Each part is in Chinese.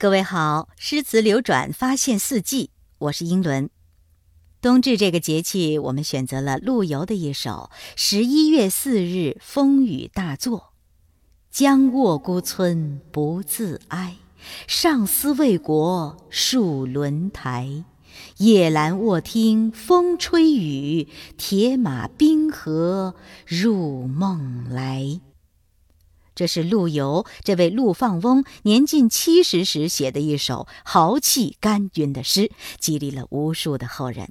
各位好，诗词流转，发现四季，我是英伦。冬至这个节气，我们选择了陆游的一首《十一月四日风雨大作》：将卧孤村不自哀，上思为国戍轮台。夜阑卧听风吹雨，铁马冰河入梦来。这是陆游这位陆放翁年近七十时写的一首豪气干云的诗，激励了无数的后人。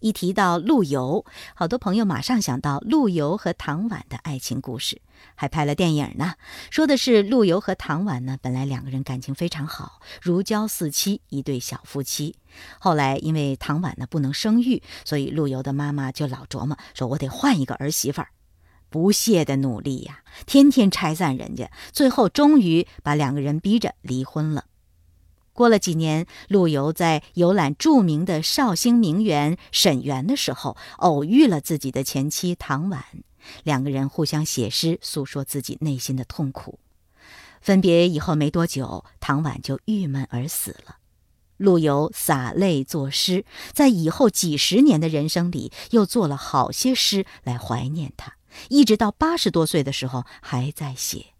一提到陆游，好多朋友马上想到陆游和唐婉的爱情故事，还拍了电影呢。说的是陆游和唐婉呢，本来两个人感情非常好，如胶似漆，一对小夫妻。后来因为唐婉呢不能生育，所以陆游的妈妈就老琢磨，说我得换一个儿媳妇儿。不懈的努力呀，天天拆散人家，最后终于把两个人逼着离婚了。过了几年，陆游在游览著名的绍兴名园沈园的时候，偶遇了自己的前妻唐婉，两个人互相写诗，诉说自己内心的痛苦。分别以后没多久，唐婉就郁闷而死了。陆游洒泪作诗，在以后几十年的人生里，又做了好些诗来怀念他。一直到八十多岁的时候还在写，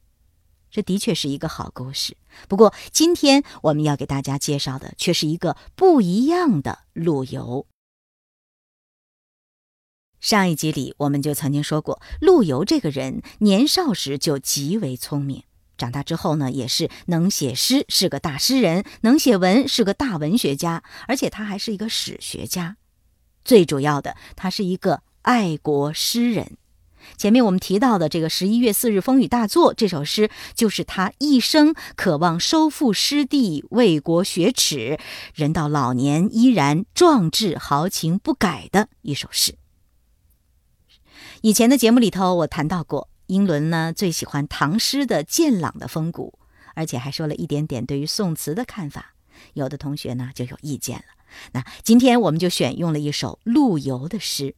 这的确是一个好故事。不过，今天我们要给大家介绍的却是一个不一样的陆游。上一集里我们就曾经说过，陆游这个人年少时就极为聪明，长大之后呢，也是能写诗，是个大诗人；能写文，是个大文学家，而且他还是一个史学家。最主要的，他是一个爱国诗人。前面我们提到的这个“十一月四日风雨大作”这首诗，就是他一生渴望收复失地、为国雪耻，人到老年依然壮志豪情不改的一首诗。以前的节目里头，我谈到过，英伦呢最喜欢唐诗的健朗的风骨，而且还说了一点点对于宋词的看法。有的同学呢就有意见了。那今天我们就选用了一首陆游的诗。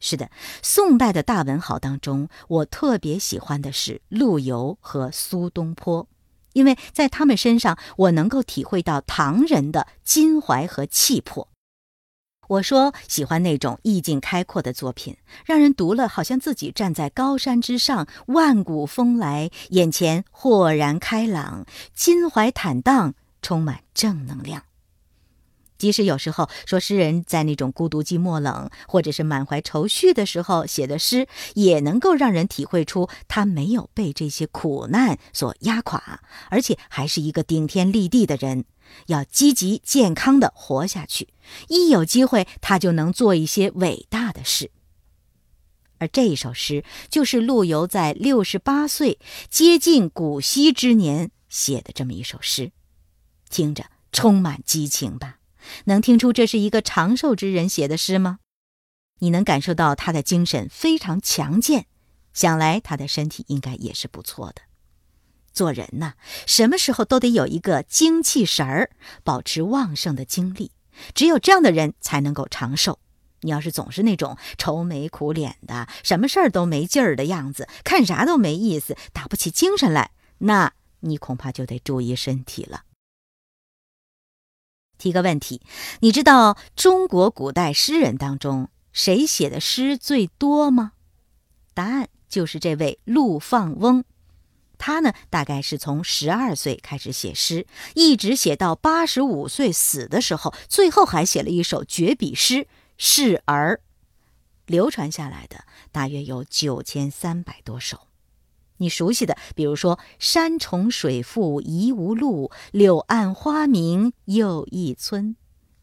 是的，宋代的大文豪当中，我特别喜欢的是陆游和苏东坡，因为在他们身上，我能够体会到唐人的襟怀和气魄。我说喜欢那种意境开阔的作品，让人读了好像自己站在高山之上，万古风来，眼前豁然开朗，襟怀坦荡，充满正能量。即使有时候说诗人在那种孤独寂寞冷，或者是满怀愁绪的时候写的诗，也能够让人体会出他没有被这些苦难所压垮，而且还是一个顶天立地的人，要积极健康的活下去。一有机会，他就能做一些伟大的事。而这一首诗，就是陆游在六十八岁接近古稀之年写的这么一首诗，听着充满激情吧。能听出这是一个长寿之人写的诗吗？你能感受到他的精神非常强健，想来他的身体应该也是不错的。做人呐，什么时候都得有一个精气神儿，保持旺盛的精力，只有这样的人才能够长寿。你要是总是那种愁眉苦脸的，什么事儿都没劲儿的样子，看啥都没意思，打不起精神来，那你恐怕就得注意身体了。提个问题，你知道中国古代诗人当中谁写的诗最多吗？答案就是这位陆放翁。他呢，大概是从十二岁开始写诗，一直写到八十五岁死的时候，最后还写了一首绝笔诗《示儿》，流传下来的大约有九千三百多首。你熟悉的，比如说“山重水复疑无路，柳暗花明又一村”；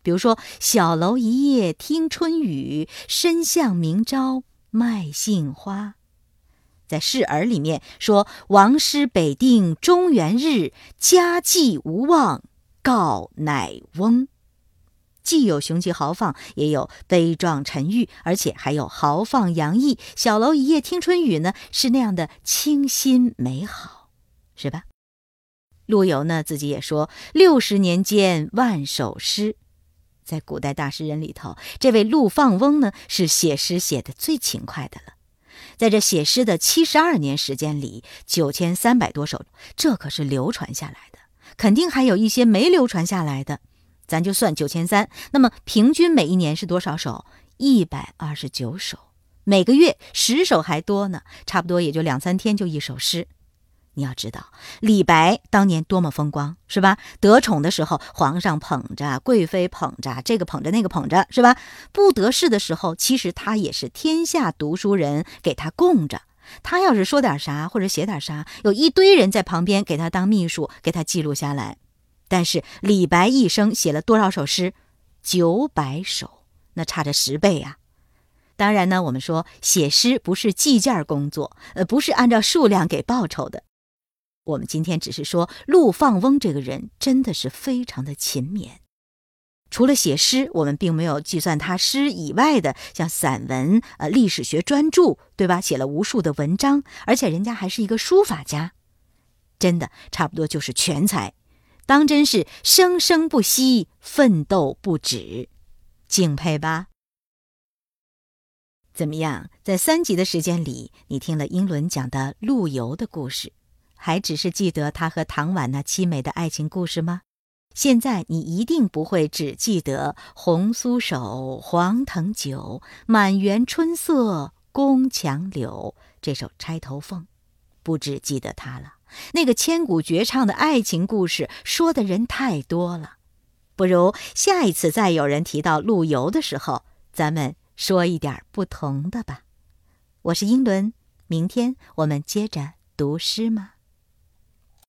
比如说“小楼一夜听春雨，深巷明朝卖杏花”。在《示儿》里面说：“王师北定中原日，家祭无忘告乃翁。”既有雄奇豪放，也有悲壮沉郁，而且还有豪放洋溢。小楼一夜听春雨呢，是那样的清新美好，是吧？陆游呢自己也说：“六十年间万首诗。”在古代大诗人里头，这位陆放翁呢是写诗写的最勤快的了。在这写诗的七十二年时间里，九千三百多首，这可是流传下来的。肯定还有一些没流传下来的。咱就算九千三，那么平均每一年是多少首？一百二十九首。每个月十首还多呢，差不多也就两三天就一首诗。你要知道，李白当年多么风光，是吧？得宠的时候，皇上捧着，贵妃捧着，这个捧着那个捧着，是吧？不得势的时候，其实他也是天下读书人给他供着。他要是说点啥或者写点啥，有一堆人在旁边给他当秘书，给他记录下来。但是李白一生写了多少首诗？九百首，那差着十倍呀。当然呢，我们说写诗不是计件工作，呃，不是按照数量给报酬的。我们今天只是说陆放翁这个人真的是非常的勤勉。除了写诗，我们并没有计算他诗以外的，像散文、呃历史学专著，对吧？写了无数的文章，而且人家还是一个书法家，真的差不多就是全才，当真是生生不息，奋斗不止，敬佩吧。怎么样，在三集的时间里，你听了英伦讲的陆游的故事？还只是记得他和唐婉那凄美的爱情故事吗？现在你一定不会只记得“红酥手，黄藤酒，满园春色宫墙柳”这首《钗头凤》，不只记得他了。那个千古绝唱的爱情故事，说的人太多了。不如下一次再有人提到陆游的时候，咱们说一点不同的吧。我是英伦，明天我们接着读诗吗？